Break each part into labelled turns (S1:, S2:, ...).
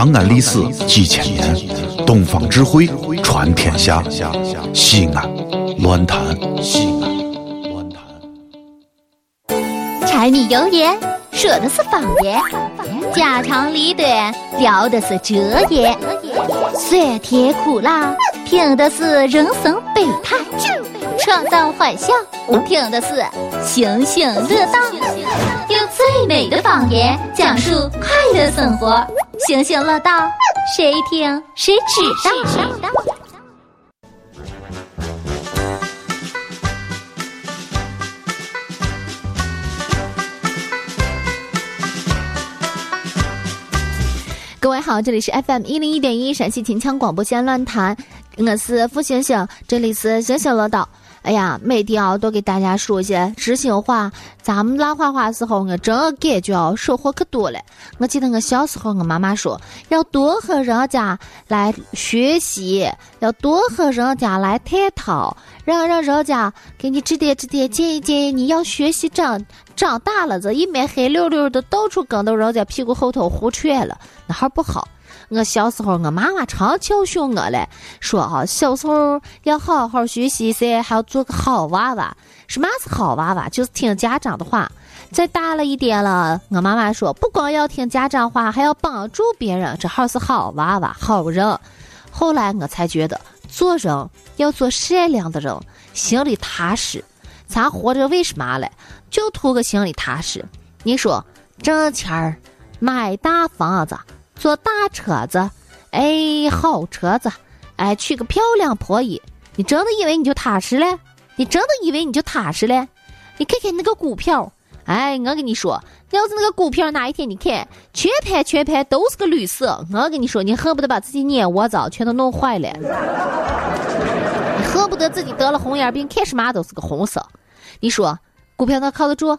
S1: 长安历史几千年，东方智慧传天下。西安，乱谈西安，乱
S2: 谈。柴米油盐说的是方言，家长里短聊的是哲言，酸甜苦辣听的是人生百态，创造欢笑听的是醒醒乐道，用最美的方言讲述快乐生活。星星乐道，谁听谁知道。各位好，这里是 FM 一零一点一陕西秦腔广播线乱谈，我是付星星，这里是星星乐道。哎呀，每天啊都给大家说些知心话。咱们拉话话时候，我真感觉收获可多了。我记得我小时候，我妈妈说要多和人家来学习，要多和人家来探讨，让让人家给你指点指点，建议建议你要学习长长大了，这一面黑溜溜的，到处跟到人家屁股后头胡劝了，那还不好。我小时候，我妈妈常教训我嘞，说啊，小时候要好好学习噻，还要做个好娃娃。什么是好娃娃？就是听家长的话。再大了一点了，我妈妈说，不光要听家长话，还要帮助别人，这号是好娃娃、好人。后来我才觉得，做人要做善良的人，心里踏实。咱活着为什么嘞？就图个心里踏实。你说挣钱儿，买大房子。坐大车子，哎，好车子，哎，娶个漂亮婆姨，你真的以为你就踏实了？你真的以为你就踏实了？你看看那个股票，哎，我跟你说，要是那个股票哪一天你看全盘全盘都是个绿色，我跟你说，你恨不得把自己眼窝子全都弄坏了，你恨不得自己得了红眼病，看什么都是个红色。你说股票能靠得住？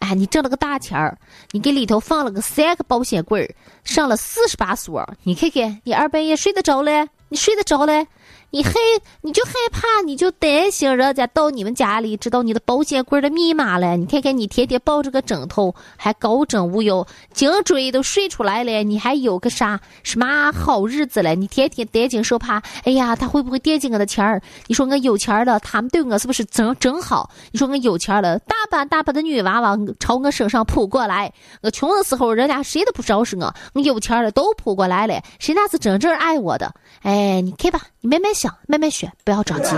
S2: 哎，你挣了个大钱儿，你给里头放了个三个保险柜儿，上了四十把锁，你看看，你二半夜睡得着嘞？你睡得着嘞？你害你就害怕，你就担心人家到你们家里知道你的保险柜的密码了。你看看你天天抱着个枕头，还高枕无忧，颈椎都睡出来了，你还有个啥什么好日子了？你天天担惊受怕，哎呀，他会不会惦记我的钱儿？你说我有钱了，他们对我是不是真真好？你说我有钱了，大把大把的女娃娃朝我身上扑过来。我穷的时候，人家谁都不招是我，我有钱了都扑过来了，谁那是真正爱我的？哎，你看吧，你慢慢。想慢慢选，不要着急。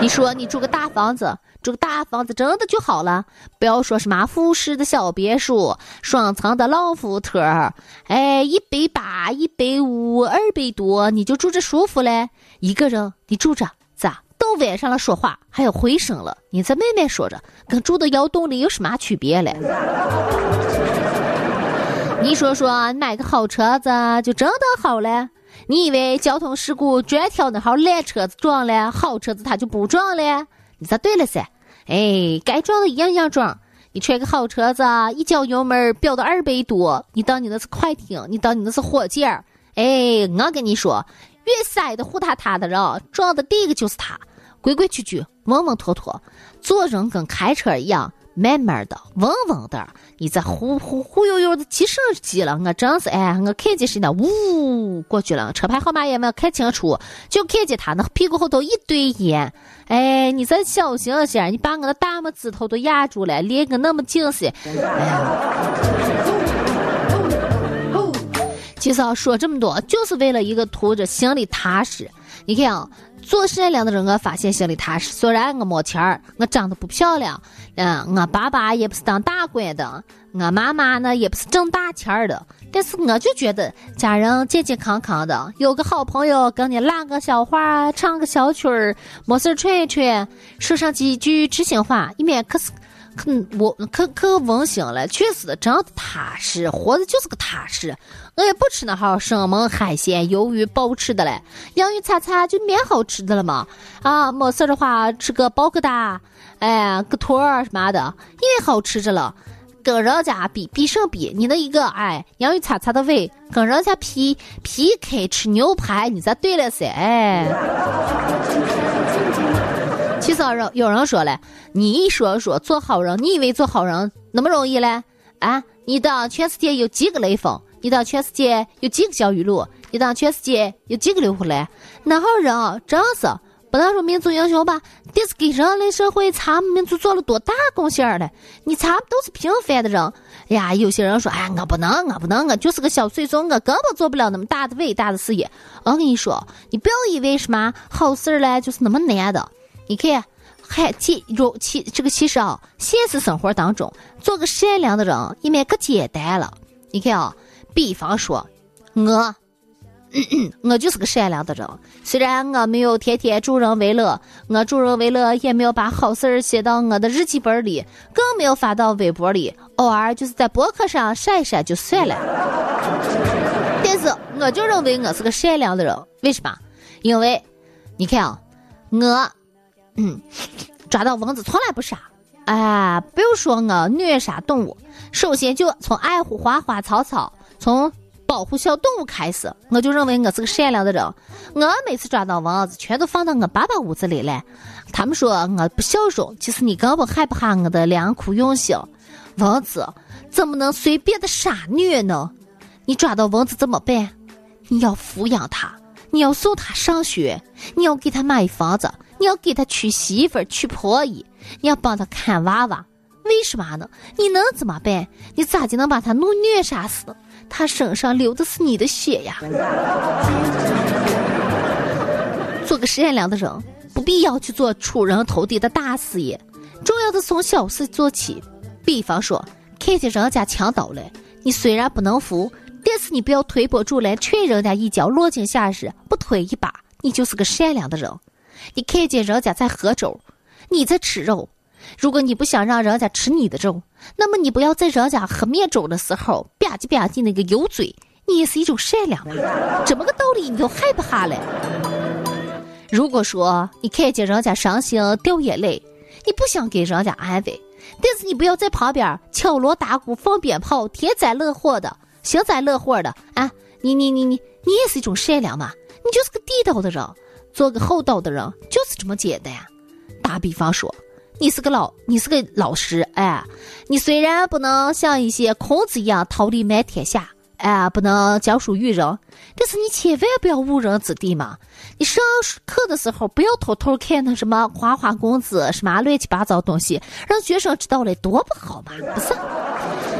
S2: 你说你住个大房子，住个大房子真的就好了。不要说什么复式的小别墅、双层的老福特，哎，一百八、一百五、二百多，你就住着舒服嘞。一个人你住着咋？到晚上了说话还有回声了，你再慢慢说着，跟住到窑洞里有什么区别嘞？你说说，买个好车子就真的好嘞？你以为交通事故专挑那号烂车子撞了，好车子它就不撞了？你说对了噻，哎，该撞的一样样撞。你揣个好车子，一脚油门飙到二百多，你当你那是快艇，你当你那是火箭？哎，我跟你说，越塞的虎塌塌的人，撞的第一个就是他。规规矩矩，稳稳妥妥，做人跟开车一样。慢慢的，稳稳的，你这忽忽忽悠悠的急什么急了？我真是哎，我看见谁呢？呜过去了，车牌号码也没有看清楚，就看见他那屁股后头一堆烟。哎，你再小心些，你把我的大拇指头都压住了，连个那么近些。其实啊，说这么多，就是为了一个图着心里踏实。你看啊。做善良的人，我发现心里踏实。虽然我没钱儿，我长得不漂亮，嗯，我爸爸也不是当大官的，我妈妈呢也不是挣大钱儿的，但是我就觉得家人健健康康的，有个好朋友跟你拉个小话，唱个小曲儿，没事串一串，说上几句知心话，一面可是。可我可可温馨了，确实真的踏实，活的就是个踏实。我也不吃那号生猛海鲜、鱿鱼、鲍吃的嘞，洋芋擦擦就蛮好吃的了嘛。啊，没事的话吃个包疙瘩，哎，个坨儿什么的，因为好吃着了。跟人家比比什比？你那一个哎，洋芋擦擦的胃，跟人家 P P K 吃牛排，你咋对了噻？哎。其实人有人说了，你一说说做好人，你以为做好人那么容易嘞？啊，你当全世界有几个雷锋？你当全世界有几个教育路？你当全世界有几个刘胡兰？那号人啊真是不能说民族英雄吧，但是给人类社会、咱们民族做了多大贡献了？你咱们都是平凡的人。哎呀，有些人说，哎，我不能，我不能，我就是个小碎孙，我根本做不了那么大的伟大的事业。我跟你说，你不要以为什么好事儿嘞就是那么难的。你看，还其如其这个其实啊，现实生活当中，做个善良的人也蛮可简单了。你看啊，比方说，我，我就是个善良的人。虽然我没有天天助人为乐，我助人为乐也没有把好事儿写到我的日记本里，更没有发到微博里，偶尔就是在博客上晒晒就算了。但是，我就认为我是个善良的人。为什么？因为，你看啊，我，嗯，抓到蚊子从来不杀。哎，不用说我虐杀动物，首先就从爱护花花草草，从保护小动物开始，我就认为我是个善良的人。我每次抓到蚊子，全都放到我爸爸屋子里来。他们说我不孝顺，其实你根本害不怕我的良苦用心。蚊子怎么能随便的杀虐呢？你抓到蚊子怎么办？你要抚养它，你要送它上学，你要给它买房子，你要给他娶媳妇儿、娶婆姨。你要帮他看娃娃，为什么呢？你能怎么办？你咋就能把他弄虐杀死？他身上流的是你的血呀！做个善良的人，不必要去做出人头地的大事业，重要的从小事做起。比方说，看见人家抢刀了，你虽然不能扶，但是你不要推波助澜，踹人家一脚，落井下石，不推一把，你就是个善良的人。你看见人家在喝粥。你在吃肉，如果你不想让人家吃你的肉，那么你不要在人家喝面粥的时候吧唧吧唧那个油嘴，你也是一种善良。这么个道理你都害不下来。如果说你看见人家伤心掉眼泪，你不想给人家安慰，但是你不要在旁边敲锣打鼓放鞭炮天灾乐祸的幸灾乐祸的啊！你你你你你也是一种善良嘛？你就是个地道的人，做个厚道的人就是这么简单。打比方说，你是个老，你是个老师，哎，你虽然不能像一些孔子一样桃李满天下，哎，不能教书育人，但是你千万不要误人子弟嘛。你上课的时候不要偷偷看那什么花花公子，什么乱七八糟东西，让学生知道了多不好嘛，不是？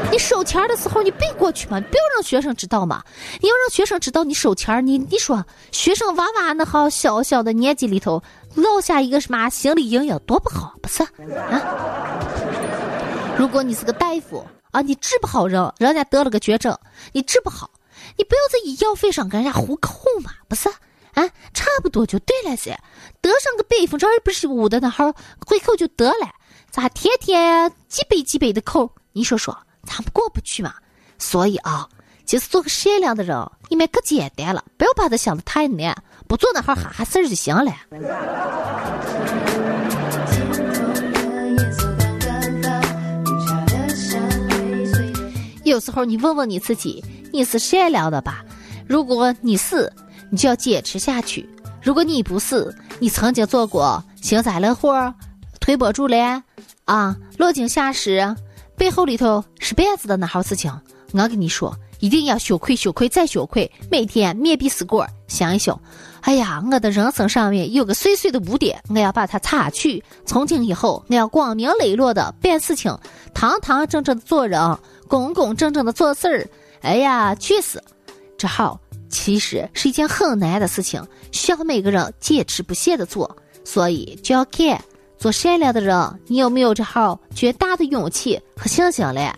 S2: 你收钱的时候你背过去嘛，不要让学生知道嘛。你要让学生知道你收钱，你你说学生娃娃那好小小的年纪里头。落下一个什么心理阴影多不好，不是啊？如果你是个大夫啊，你治不好人，人家得了个绝症，你治不好，你不要在医药费上跟人家胡扣嘛，不是啊？差不多就对了噻，得上个百分之二不是五的那号回扣就得了，咋天天几百几百的扣？你说说，咱们过不去嘛？所以啊，其实做个善良的人，你们可简单了，不要把它想的太难。不做那号哈哈事儿就行了。有时候你问问你自己，你是善良的吧？如果你是，你就要坚持下去；如果你不是，你曾经做过幸灾乐祸、推波助澜啊、落井下石，背后里头是绊子的那号事情，我跟你说。一定要羞愧，羞愧再羞愧，每天面壁思过，想一想，哎呀，我的人生上面有个碎碎的污点，我要把它擦去。从今以后，我要光明磊落的办事情，堂堂正正的做人，公公正正的做事儿。哎呀，确实，这好其实是一件很难的事情，需要每个人坚持不懈的做。所以就要看做善良的人，你有没有这号绝大的勇气和信心嘞？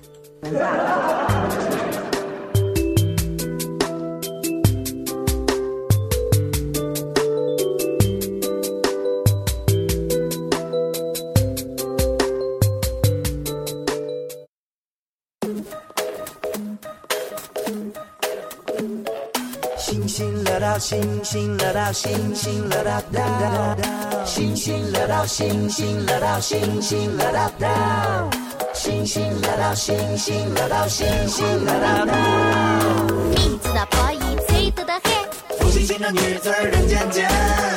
S3: 星星乐到星星乐到到，星星乐到星星乐到星星乐到到，星星乐到星星乐到星星乐到到。
S4: 名字的破译最多的很，
S3: 不星星的女子人间间，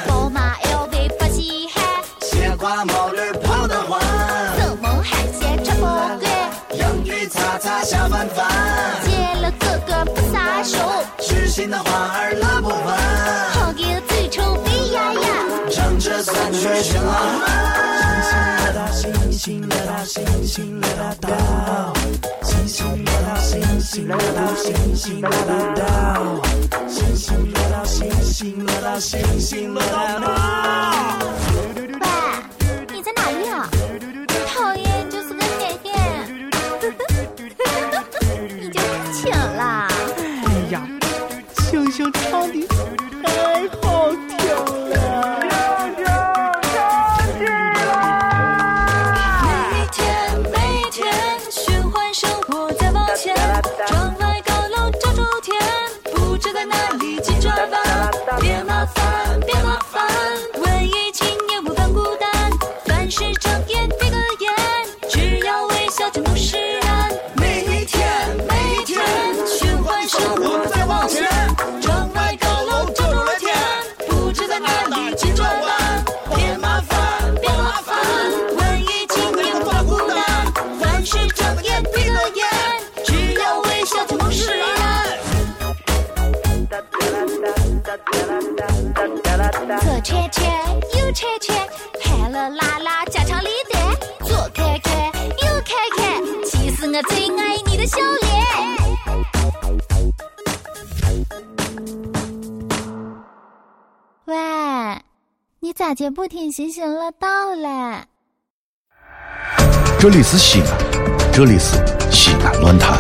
S4: 宝马 LV 不稀罕，
S3: 鲜花毛驴跑得欢，
S4: 生猛海鲜吃不惯，
S3: 洋芋擦擦下饭饭，
S4: 见了哥哥不撒。
S3: 心的花儿乐不完，
S4: 好给最臭飞呀呀，
S3: 唱着算却行了。星星乐道，星星乐道，星星乐道，星星乐道，星星乐道，星星乐道，星星乐道，星星乐道。
S4: 喂，我最爱你的笑脸。喂，你咋就不听行行乐道嘞？
S1: 这里是西安，这里是西安论坛。